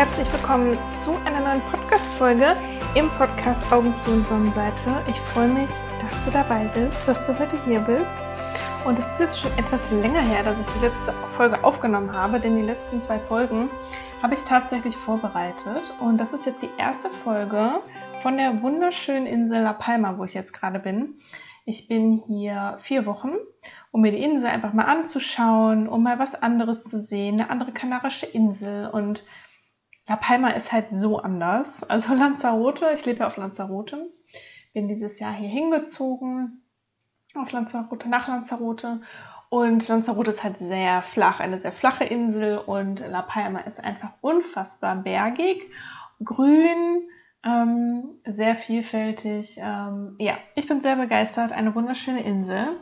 herzlich willkommen zu einer neuen Podcast-Folge im Podcast Augen zu und Sonnenseite. Ich freue mich, dass du dabei bist, dass du heute hier bist. Und es ist jetzt schon etwas länger her, dass ich die letzte Folge aufgenommen habe, denn die letzten zwei Folgen habe ich tatsächlich vorbereitet. Und das ist jetzt die erste Folge von der wunderschönen Insel La Palma, wo ich jetzt gerade bin. Ich bin hier vier Wochen, um mir die Insel einfach mal anzuschauen, um mal was anderes zu sehen, eine andere kanarische Insel. Und La Palma ist halt so anders. Also Lanzarote, ich lebe ja auf Lanzarote, bin dieses Jahr hier hingezogen, auf Lanzarote, nach Lanzarote. Und Lanzarote ist halt sehr flach, eine sehr flache Insel und La Palma ist einfach unfassbar bergig, grün, ähm, sehr vielfältig. Ähm, ja, ich bin sehr begeistert. Eine wunderschöne Insel.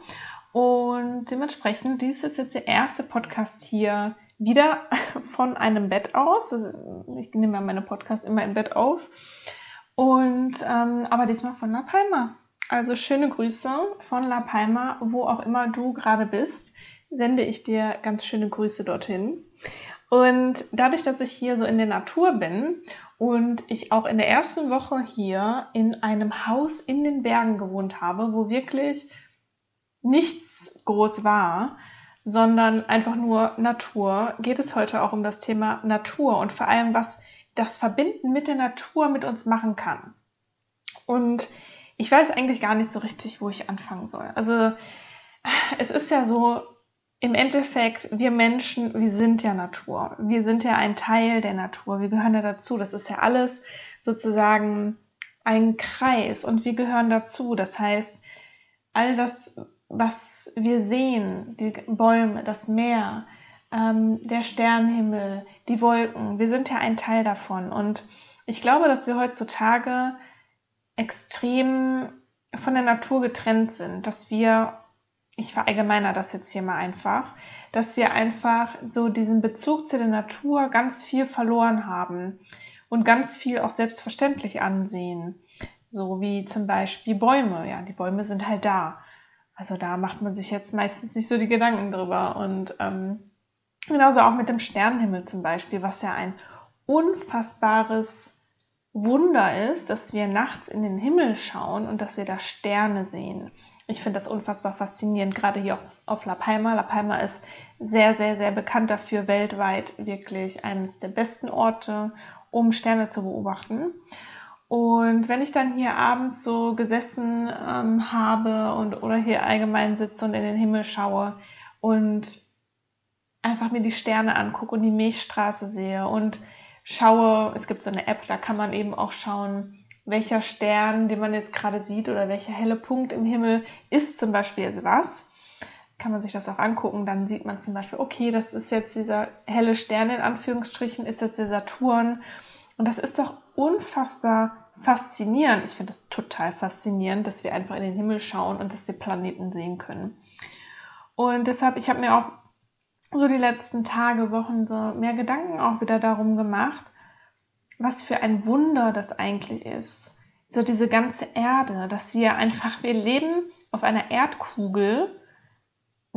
Und dementsprechend, dies ist jetzt der erste Podcast hier wieder von einem Bett aus. Ist, ich nehme ja meine Podcasts immer im Bett auf. Und ähm, aber diesmal von La Palma. Also schöne Grüße von La Palma, wo auch immer du gerade bist, sende ich dir ganz schöne Grüße dorthin. Und dadurch, dass ich hier so in der Natur bin und ich auch in der ersten Woche hier in einem Haus in den Bergen gewohnt habe, wo wirklich nichts groß war, sondern einfach nur Natur, geht es heute auch um das Thema Natur und vor allem, was das Verbinden mit der Natur mit uns machen kann. Und ich weiß eigentlich gar nicht so richtig, wo ich anfangen soll. Also es ist ja so, im Endeffekt, wir Menschen, wir sind ja Natur. Wir sind ja ein Teil der Natur. Wir gehören ja dazu. Das ist ja alles sozusagen ein Kreis und wir gehören dazu. Das heißt, all das, was wir sehen, die Bäume, das Meer, ähm, der Sternenhimmel, die Wolken, wir sind ja ein Teil davon. Und ich glaube, dass wir heutzutage extrem von der Natur getrennt sind, dass wir ich verallgemeiner das jetzt hier mal einfach, dass wir einfach so diesen Bezug zu der Natur ganz viel verloren haben und ganz viel auch selbstverständlich ansehen. So wie zum Beispiel Bäume. Ja, die Bäume sind halt da. Also da macht man sich jetzt meistens nicht so die Gedanken drüber. Und ähm, genauso auch mit dem Sternenhimmel zum Beispiel, was ja ein unfassbares Wunder ist, dass wir nachts in den Himmel schauen und dass wir da Sterne sehen. Ich finde das unfassbar faszinierend, gerade hier auf, auf La Palma. La Palma ist sehr, sehr, sehr bekannt dafür, weltweit wirklich eines der besten Orte, um Sterne zu beobachten. Und wenn ich dann hier abends so gesessen ähm, habe und oder hier allgemein sitze und in den Himmel schaue und einfach mir die Sterne angucke und die Milchstraße sehe und schaue, es gibt so eine App, da kann man eben auch schauen, welcher Stern, den man jetzt gerade sieht oder welcher helle Punkt im Himmel ist zum Beispiel was. Kann man sich das auch angucken, dann sieht man zum Beispiel, okay, das ist jetzt dieser helle Stern in Anführungsstrichen, ist jetzt der Saturn. Und das ist doch unfassbar faszinierend. Ich finde das total faszinierend, dass wir einfach in den Himmel schauen und dass wir Planeten sehen können. Und deshalb, ich habe mir auch so die letzten Tage, Wochen so mehr Gedanken auch wieder darum gemacht, was für ein Wunder das eigentlich ist. So diese ganze Erde, dass wir einfach, wir leben auf einer Erdkugel,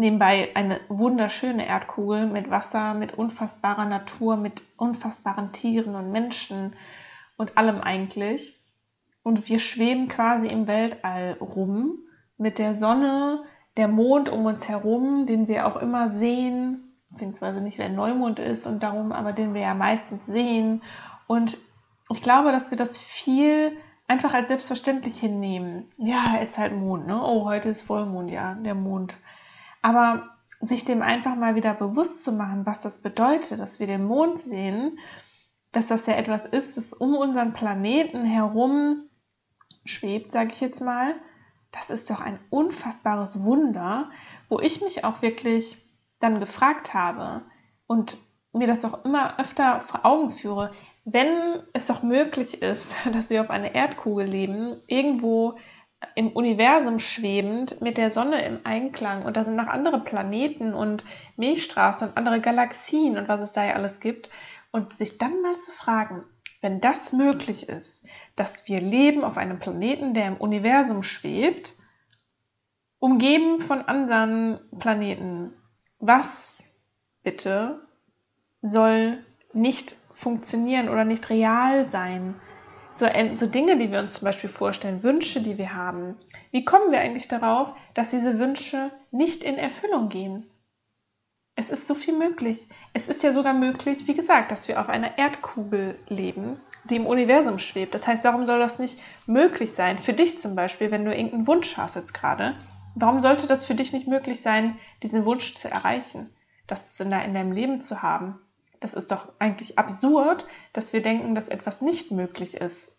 nebenbei eine wunderschöne Erdkugel mit Wasser, mit unfassbarer Natur, mit unfassbaren Tieren und Menschen und allem eigentlich. Und wir schweben quasi im Weltall rum mit der Sonne, der Mond um uns herum, den wir auch immer sehen, beziehungsweise nicht, wenn Neumond ist und darum, aber den wir ja meistens sehen und ich glaube, dass wir das viel einfach als selbstverständlich hinnehmen. Ja, da ist halt Mond, ne? Oh, heute ist Vollmond, ja, der Mond. Aber sich dem einfach mal wieder bewusst zu machen, was das bedeutet, dass wir den Mond sehen, dass das ja etwas ist, das um unseren Planeten herum schwebt, sage ich jetzt mal. Das ist doch ein unfassbares Wunder, wo ich mich auch wirklich dann gefragt habe und mir das auch immer öfter vor Augen führe, wenn es doch möglich ist, dass wir auf einer Erdkugel leben, irgendwo im Universum schwebend, mit der Sonne im Einklang und da sind noch andere Planeten und Milchstraßen und andere Galaxien und was es da ja alles gibt und sich dann mal zu fragen, wenn das möglich ist, dass wir leben auf einem Planeten, der im Universum schwebt, umgeben von anderen Planeten, was bitte soll nicht funktionieren oder nicht real sein. So, so Dinge, die wir uns zum Beispiel vorstellen, Wünsche, die wir haben. Wie kommen wir eigentlich darauf, dass diese Wünsche nicht in Erfüllung gehen? Es ist so viel möglich. Es ist ja sogar möglich, wie gesagt, dass wir auf einer Erdkugel leben, die im Universum schwebt. Das heißt, warum soll das nicht möglich sein? Für dich zum Beispiel, wenn du irgendeinen Wunsch hast jetzt gerade, warum sollte das für dich nicht möglich sein, diesen Wunsch zu erreichen, das in deinem Leben zu haben? Das ist doch eigentlich absurd, dass wir denken, dass etwas nicht möglich ist.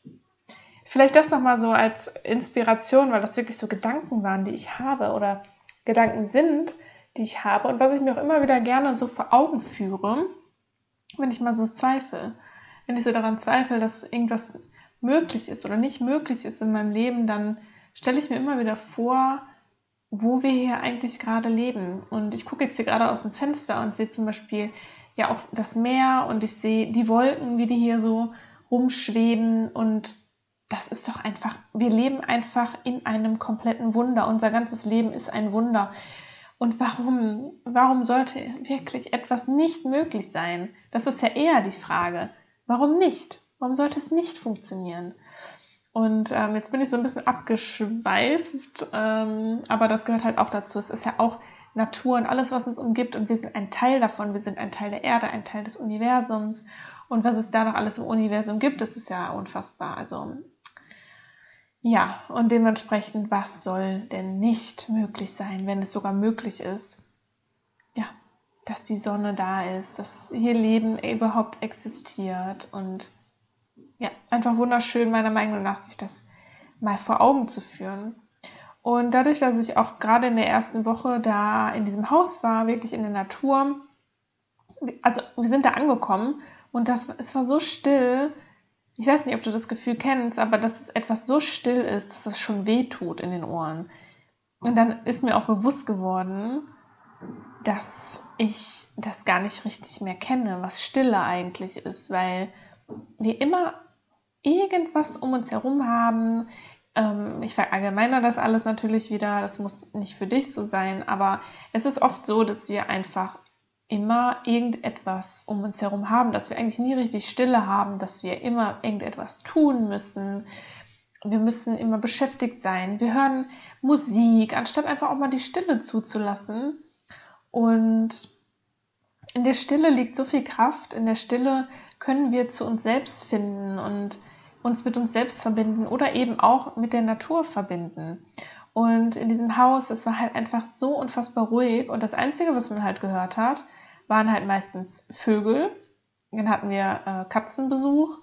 Vielleicht das nochmal so als Inspiration, weil das wirklich so Gedanken waren, die ich habe oder Gedanken sind, die ich habe und was ich mir auch immer wieder gerne so vor Augen führe, wenn ich mal so zweifle. Wenn ich so daran zweifle, dass irgendwas möglich ist oder nicht möglich ist in meinem Leben, dann stelle ich mir immer wieder vor, wo wir hier eigentlich gerade leben. Und ich gucke jetzt hier gerade aus dem Fenster und sehe zum Beispiel ja auch das Meer und ich sehe die Wolken, wie die hier so rumschweben und das ist doch einfach, wir leben einfach in einem kompletten Wunder. Unser ganzes Leben ist ein Wunder. Und warum, warum sollte wirklich etwas nicht möglich sein? Das ist ja eher die Frage. Warum nicht? Warum sollte es nicht funktionieren? Und ähm, jetzt bin ich so ein bisschen abgeschweift, ähm, aber das gehört halt auch dazu. Es ist ja auch Natur und alles, was uns umgibt und wir sind ein Teil davon. Wir sind ein Teil der Erde, ein Teil des Universums. Und was es da noch alles im Universum gibt, das ist ja unfassbar. Also ja, und dementsprechend, was soll denn nicht möglich sein, wenn es sogar möglich ist? Ja, dass die Sonne da ist, dass hier Leben überhaupt existiert und ja, einfach wunderschön meiner Meinung nach, sich das mal vor Augen zu führen. Und dadurch, dass ich auch gerade in der ersten Woche da in diesem Haus war, wirklich in der Natur, also wir sind da angekommen und das, es war so still, ich weiß nicht, ob du das Gefühl kennst, aber dass es etwas so still ist, dass es schon weh tut in den Ohren. Und dann ist mir auch bewusst geworden, dass ich das gar nicht richtig mehr kenne, was Stille eigentlich ist, weil wir immer irgendwas um uns herum haben. Ähm, ich verallgemeiner das alles natürlich wieder, das muss nicht für dich so sein, aber es ist oft so, dass wir einfach immer irgendetwas um uns herum haben, dass wir eigentlich nie richtig Stille haben, dass wir immer irgendetwas tun müssen. Wir müssen immer beschäftigt sein. Wir hören Musik, anstatt einfach auch mal die Stille zuzulassen. Und in der Stille liegt so viel Kraft. In der Stille können wir zu uns selbst finden und uns mit uns selbst verbinden oder eben auch mit der Natur verbinden. Und in diesem Haus, es war halt einfach so unfassbar ruhig. Und das Einzige, was man halt gehört hat, waren halt meistens Vögel. Dann hatten wir äh, Katzenbesuch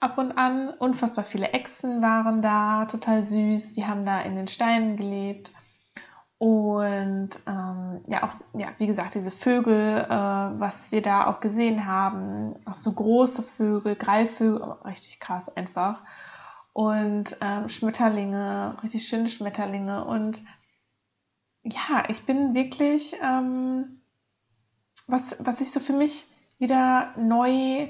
ab und an. Unfassbar viele Echsen waren da, total süß. Die haben da in den Steinen gelebt. Und ähm, ja, auch, ja, wie gesagt, diese Vögel, äh, was wir da auch gesehen haben, auch so große Vögel, Greifvögel, richtig krass einfach. Und ähm, Schmetterlinge, richtig schöne Schmetterlinge. Und ja, ich bin wirklich ähm, was, was ich so für mich wieder neu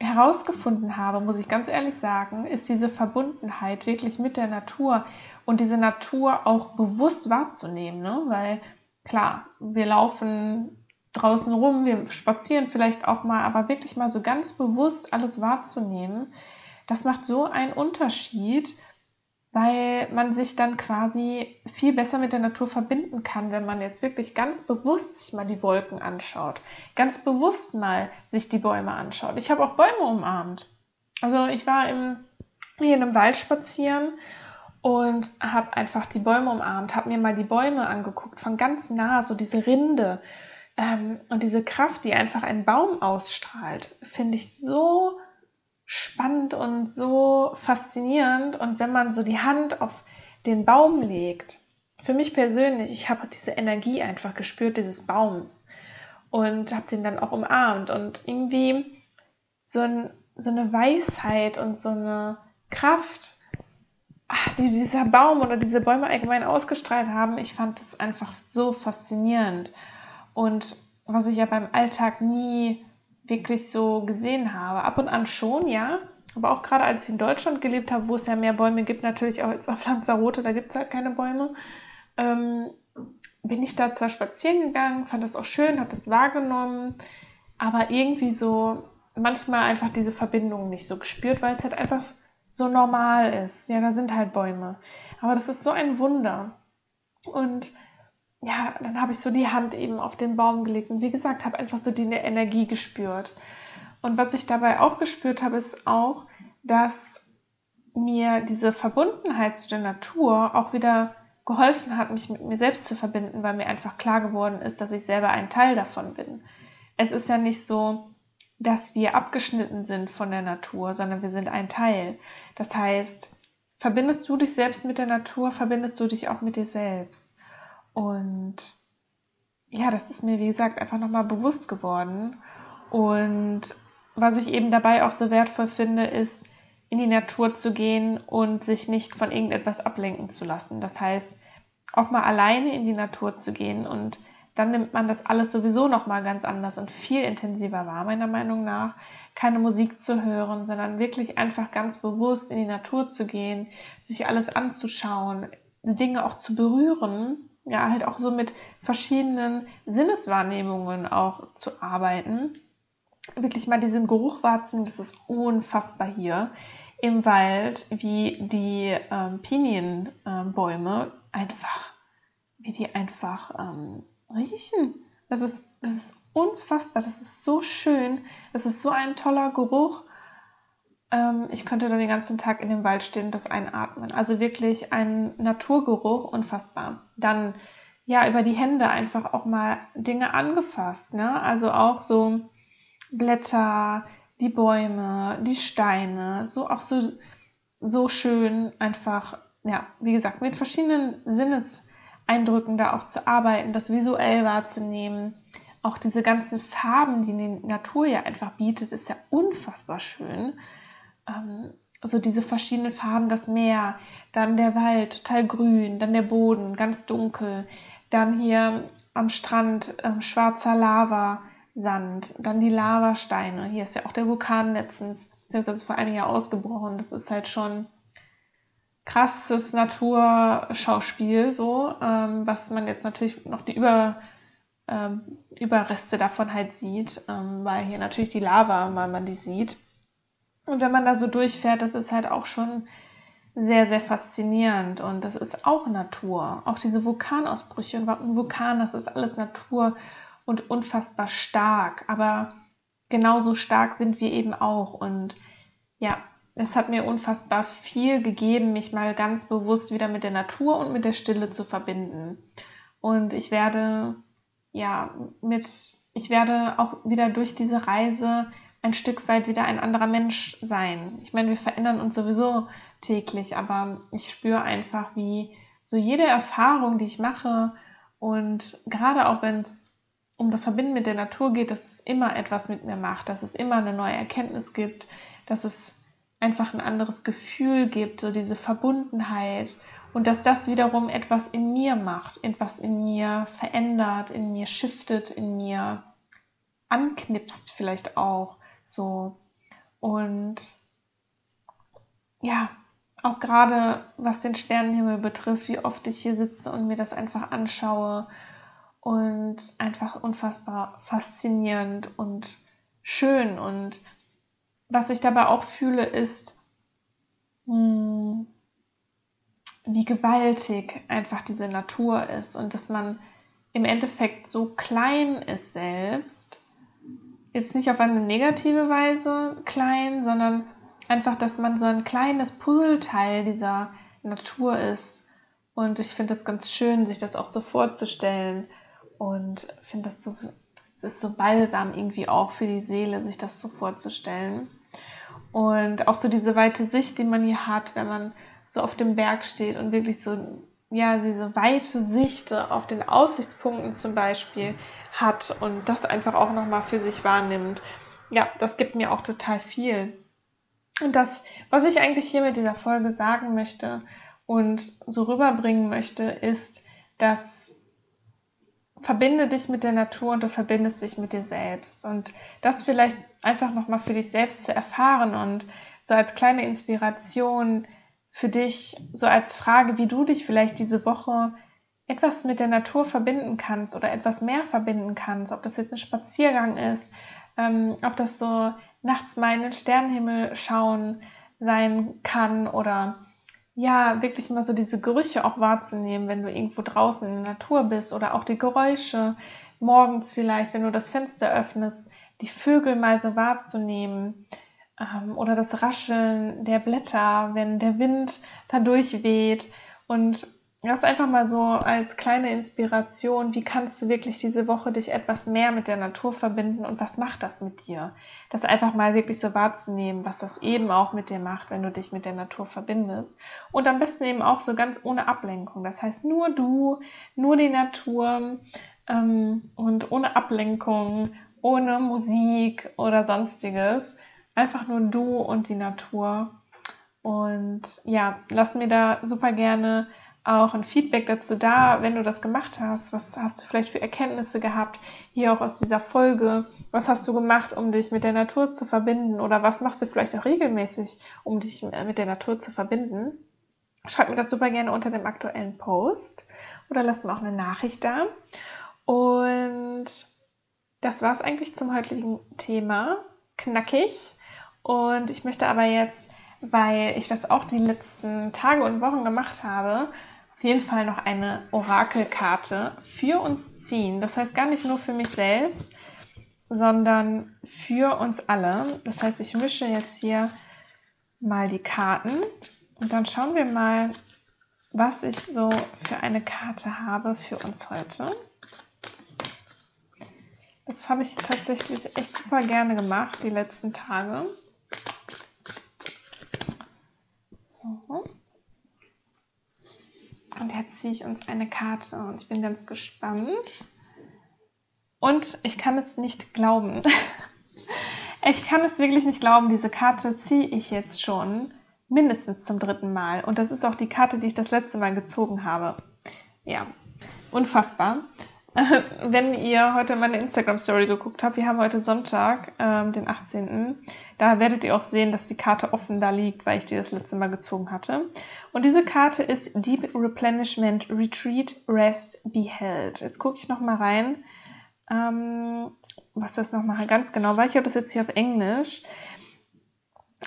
herausgefunden habe, muss ich ganz ehrlich sagen, ist diese Verbundenheit wirklich mit der Natur und diese Natur auch bewusst wahrzunehmen. Ne? Weil klar, wir laufen draußen rum, wir spazieren vielleicht auch mal, aber wirklich mal so ganz bewusst alles wahrzunehmen, das macht so einen Unterschied weil man sich dann quasi viel besser mit der Natur verbinden kann, wenn man jetzt wirklich ganz bewusst sich mal die Wolken anschaut, ganz bewusst mal sich die Bäume anschaut. Ich habe auch Bäume umarmt. Also ich war im, hier in einem Wald spazieren und habe einfach die Bäume umarmt, habe mir mal die Bäume angeguckt, von ganz nah, so diese Rinde ähm, und diese Kraft, die einfach ein Baum ausstrahlt, finde ich so spannend und so faszinierend. Und wenn man so die Hand auf den Baum legt, für mich persönlich, ich habe diese Energie einfach gespürt dieses Baums und habe den dann auch umarmt und irgendwie so, ein, so eine Weisheit und so eine Kraft, ach, die dieser Baum oder diese Bäume allgemein ausgestrahlt haben, ich fand das einfach so faszinierend. Und was ich ja beim Alltag nie wirklich so gesehen habe. Ab und an schon, ja. Aber auch gerade als ich in Deutschland gelebt habe, wo es ja mehr Bäume gibt, natürlich auch jetzt auf Lanzarote, da gibt es halt keine Bäume, ähm, bin ich da zwar spazieren gegangen, fand das auch schön, habe das wahrgenommen, aber irgendwie so manchmal einfach diese Verbindung nicht so gespürt, weil es halt einfach so normal ist. Ja, da sind halt Bäume. Aber das ist so ein Wunder. Und ja, dann habe ich so die Hand eben auf den Baum gelegt und wie gesagt, habe einfach so die Energie gespürt. Und was ich dabei auch gespürt habe, ist auch, dass mir diese Verbundenheit zu der Natur auch wieder geholfen hat, mich mit mir selbst zu verbinden, weil mir einfach klar geworden ist, dass ich selber ein Teil davon bin. Es ist ja nicht so, dass wir abgeschnitten sind von der Natur, sondern wir sind ein Teil. Das heißt, verbindest du dich selbst mit der Natur, verbindest du dich auch mit dir selbst. Und ja, das ist mir, wie gesagt, einfach nochmal bewusst geworden. Und was ich eben dabei auch so wertvoll finde, ist, in die Natur zu gehen und sich nicht von irgendetwas ablenken zu lassen. Das heißt, auch mal alleine in die Natur zu gehen und dann nimmt man das alles sowieso noch mal ganz anders und viel intensiver wahr, meiner Meinung nach. Keine Musik zu hören, sondern wirklich einfach ganz bewusst in die Natur zu gehen, sich alles anzuschauen, Dinge auch zu berühren, ja, halt auch so mit verschiedenen Sinneswahrnehmungen auch zu arbeiten. Wirklich mal diesen Geruch wahrzunehmen, das ist unfassbar hier im Wald, wie die ähm, Pinienbäume ähm, einfach, wie die einfach ähm, riechen. Das ist, das ist unfassbar, das ist so schön, das ist so ein toller Geruch. Ähm, ich könnte da den ganzen Tag in dem Wald stehen und das einatmen. Also wirklich ein Naturgeruch, unfassbar. Dann ja über die Hände einfach auch mal Dinge angefasst, ne? Also auch so Blätter, die Bäume, die Steine, so auch so so schön einfach, ja, wie gesagt, mit verschiedenen Sinneseindrücken da auch zu arbeiten, das visuell wahrzunehmen. Auch diese ganzen Farben, die die Natur ja einfach bietet, ist ja unfassbar schön. Ähm, also diese verschiedenen Farben, das Meer, dann der Wald, total grün, dann der Boden, ganz dunkel, dann hier am Strand äh, schwarzer Lava, Sand, dann die Lavasteine. Hier ist ja auch der Vulkan letztens, beziehungsweise vor einem Jahr ausgebrochen. Das ist halt schon krasses Naturschauspiel, so, ähm, was man jetzt natürlich noch die Über, ähm, Überreste davon halt sieht, ähm, weil hier natürlich die Lava, weil man die sieht. Und wenn man da so durchfährt, das ist halt auch schon sehr, sehr faszinierend und das ist auch Natur. Auch diese Vulkanausbrüche und ein Vulkan, das ist alles Natur und unfassbar stark. Aber genauso stark sind wir eben auch. Und ja, es hat mir unfassbar viel gegeben, mich mal ganz bewusst wieder mit der Natur und mit der Stille zu verbinden. Und ich werde, ja, mit, ich werde auch wieder durch diese Reise ein Stück weit wieder ein anderer Mensch sein. Ich meine, wir verändern uns sowieso täglich, aber ich spüre einfach, wie so jede Erfahrung, die ich mache und gerade auch wenn es um das Verbinden mit der Natur geht, dass es immer etwas mit mir macht, dass es immer eine neue Erkenntnis gibt, dass es einfach ein anderes Gefühl gibt, so diese Verbundenheit und dass das wiederum etwas in mir macht, etwas in mir verändert, in mir shiftet, in mir anknipst vielleicht auch so und ja, auch gerade was den Sternenhimmel betrifft, wie oft ich hier sitze und mir das einfach anschaue und einfach unfassbar faszinierend und schön. Und was ich dabei auch fühle, ist, hm, wie gewaltig einfach diese Natur ist und dass man im Endeffekt so klein ist selbst. Jetzt nicht auf eine negative Weise klein, sondern einfach, dass man so ein kleines Puzzleteil dieser Natur ist. Und ich finde das ganz schön, sich das auch so vorzustellen. Und finde das so, es ist so balsam irgendwie auch für die Seele, sich das so vorzustellen. Und auch so diese weite Sicht, die man hier hat, wenn man so auf dem Berg steht und wirklich so, ja, diese weite Sicht auf den Aussichtspunkten zum Beispiel hat und das einfach auch nochmal für sich wahrnimmt. Ja, das gibt mir auch total viel. Und das, was ich eigentlich hier mit dieser Folge sagen möchte und so rüberbringen möchte, ist, dass verbinde dich mit der Natur und du verbindest dich mit dir selbst. Und das vielleicht einfach nochmal für dich selbst zu erfahren und so als kleine Inspiration für dich, so als Frage, wie du dich vielleicht diese Woche etwas mit der Natur verbinden kannst oder etwas mehr verbinden kannst, ob das jetzt ein Spaziergang ist, ähm, ob das so nachts mal in den Sternenhimmel schauen sein kann oder ja, wirklich mal so diese Gerüche auch wahrzunehmen, wenn du irgendwo draußen in der Natur bist oder auch die Geräusche morgens vielleicht, wenn du das Fenster öffnest, die Vögel mal so wahrzunehmen ähm, oder das Rascheln der Blätter, wenn der Wind da durchweht und das einfach mal so als kleine Inspiration. Wie kannst du wirklich diese Woche dich etwas mehr mit der Natur verbinden und was macht das mit dir? Das einfach mal wirklich so wahrzunehmen, was das eben auch mit dir macht, wenn du dich mit der Natur verbindest. Und am besten eben auch so ganz ohne Ablenkung. Das heißt, nur du, nur die Natur ähm, und ohne Ablenkung, ohne Musik oder sonstiges. Einfach nur du und die Natur. Und ja, lass mir da super gerne auch ein Feedback dazu da, wenn du das gemacht hast. Was hast du vielleicht für Erkenntnisse gehabt, hier auch aus dieser Folge? Was hast du gemacht, um dich mit der Natur zu verbinden? Oder was machst du vielleicht auch regelmäßig, um dich mit der Natur zu verbinden? Schreib mir das super gerne unter dem aktuellen Post oder lass mir auch eine Nachricht da. Und das war es eigentlich zum heutigen Thema. Knackig. Und ich möchte aber jetzt weil ich das auch die letzten Tage und Wochen gemacht habe, auf jeden Fall noch eine Orakelkarte für uns ziehen. Das heißt gar nicht nur für mich selbst, sondern für uns alle. Das heißt, ich mische jetzt hier mal die Karten und dann schauen wir mal, was ich so für eine Karte habe für uns heute. Das habe ich tatsächlich echt super gerne gemacht die letzten Tage. So. Und jetzt ziehe ich uns eine Karte und ich bin ganz gespannt. Und ich kann es nicht glauben. ich kann es wirklich nicht glauben. Diese Karte ziehe ich jetzt schon mindestens zum dritten Mal. Und das ist auch die Karte, die ich das letzte Mal gezogen habe. Ja, unfassbar. wenn ihr heute meine Instagram-Story geguckt habt, wir haben heute Sonntag, ähm, den 18. Da werdet ihr auch sehen, dass die Karte offen da liegt, weil ich die das letzte Mal gezogen hatte. Und diese Karte ist Deep Replenishment Retreat Rest Beheld. Jetzt gucke ich nochmal rein, ähm, was das nochmal ganz genau war. Ich habe das jetzt hier auf Englisch.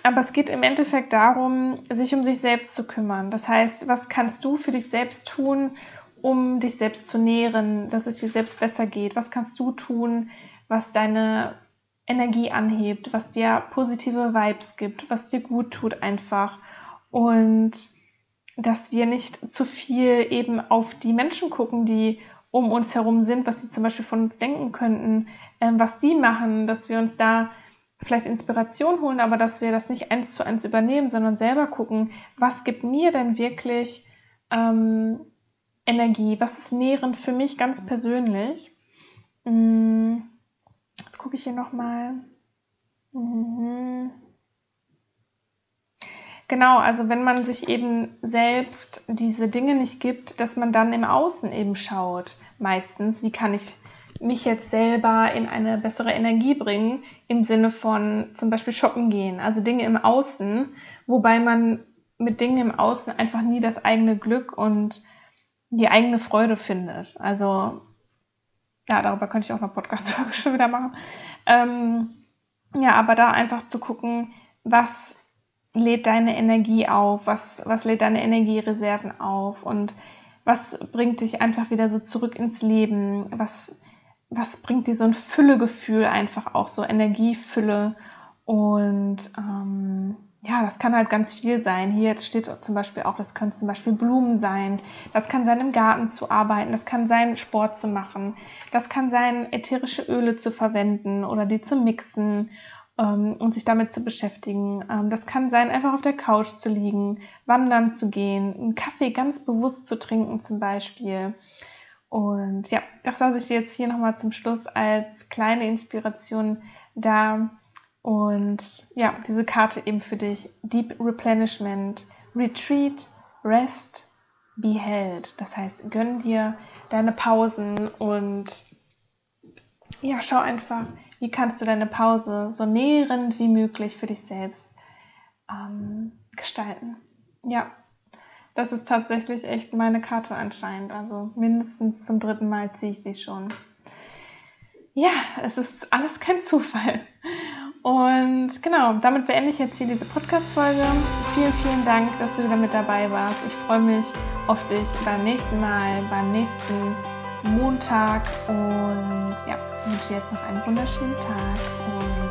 Aber es geht im Endeffekt darum, sich um sich selbst zu kümmern. Das heißt, was kannst du für dich selbst tun, um dich selbst zu nähren, dass es dir selbst besser geht? Was kannst du tun, was deine Energie anhebt, was dir positive Vibes gibt, was dir gut tut einfach? Und dass wir nicht zu viel eben auf die Menschen gucken, die um uns herum sind, was sie zum Beispiel von uns denken könnten, ähm, was die machen, dass wir uns da vielleicht Inspiration holen, aber dass wir das nicht eins zu eins übernehmen, sondern selber gucken, was gibt mir denn wirklich ähm, Energie? Was ist nährend für mich ganz persönlich? Mm, jetzt gucke ich hier nochmal. Mhm. Genau, also wenn man sich eben selbst diese Dinge nicht gibt, dass man dann im Außen eben schaut, meistens, wie kann ich mich jetzt selber in eine bessere Energie bringen, im Sinne von zum Beispiel shoppen gehen, also Dinge im Außen, wobei man mit Dingen im Außen einfach nie das eigene Glück und die eigene Freude findet. Also, ja, darüber könnte ich auch noch Podcast-Folge schon wieder machen. Ähm, ja, aber da einfach zu gucken, was lädt deine Energie auf, was, was lädt deine Energiereserven auf und was bringt dich einfach wieder so zurück ins Leben, was, was bringt dir so ein Füllegefühl einfach auch, so Energiefülle und ähm, ja, das kann halt ganz viel sein. Hier jetzt steht zum Beispiel auch, das können zum Beispiel Blumen sein. Das kann sein, im Garten zu arbeiten. Das kann sein, Sport zu machen. Das kann sein, ätherische Öle zu verwenden oder die zu mixen ähm, und sich damit zu beschäftigen. Ähm, das kann sein, einfach auf der Couch zu liegen, wandern zu gehen, einen Kaffee ganz bewusst zu trinken zum Beispiel. Und ja, das lasse ich jetzt hier nochmal zum Schluss als kleine Inspiration da und ja, diese Karte eben für dich. Deep Replenishment, Retreat, Rest, Be Held. Das heißt, gönn dir deine Pausen und ja, schau einfach, wie kannst du deine Pause so nährend wie möglich für dich selbst ähm, gestalten. Ja, das ist tatsächlich echt meine Karte anscheinend. Also mindestens zum dritten Mal ziehe ich die schon. Ja, es ist alles kein Zufall. Und genau, damit beende ich jetzt hier diese Podcast-Folge. Vielen, vielen Dank, dass du wieder mit dabei warst. Ich freue mich auf dich beim nächsten Mal, beim nächsten Montag und ja, wünsche dir jetzt noch einen wunderschönen Tag und.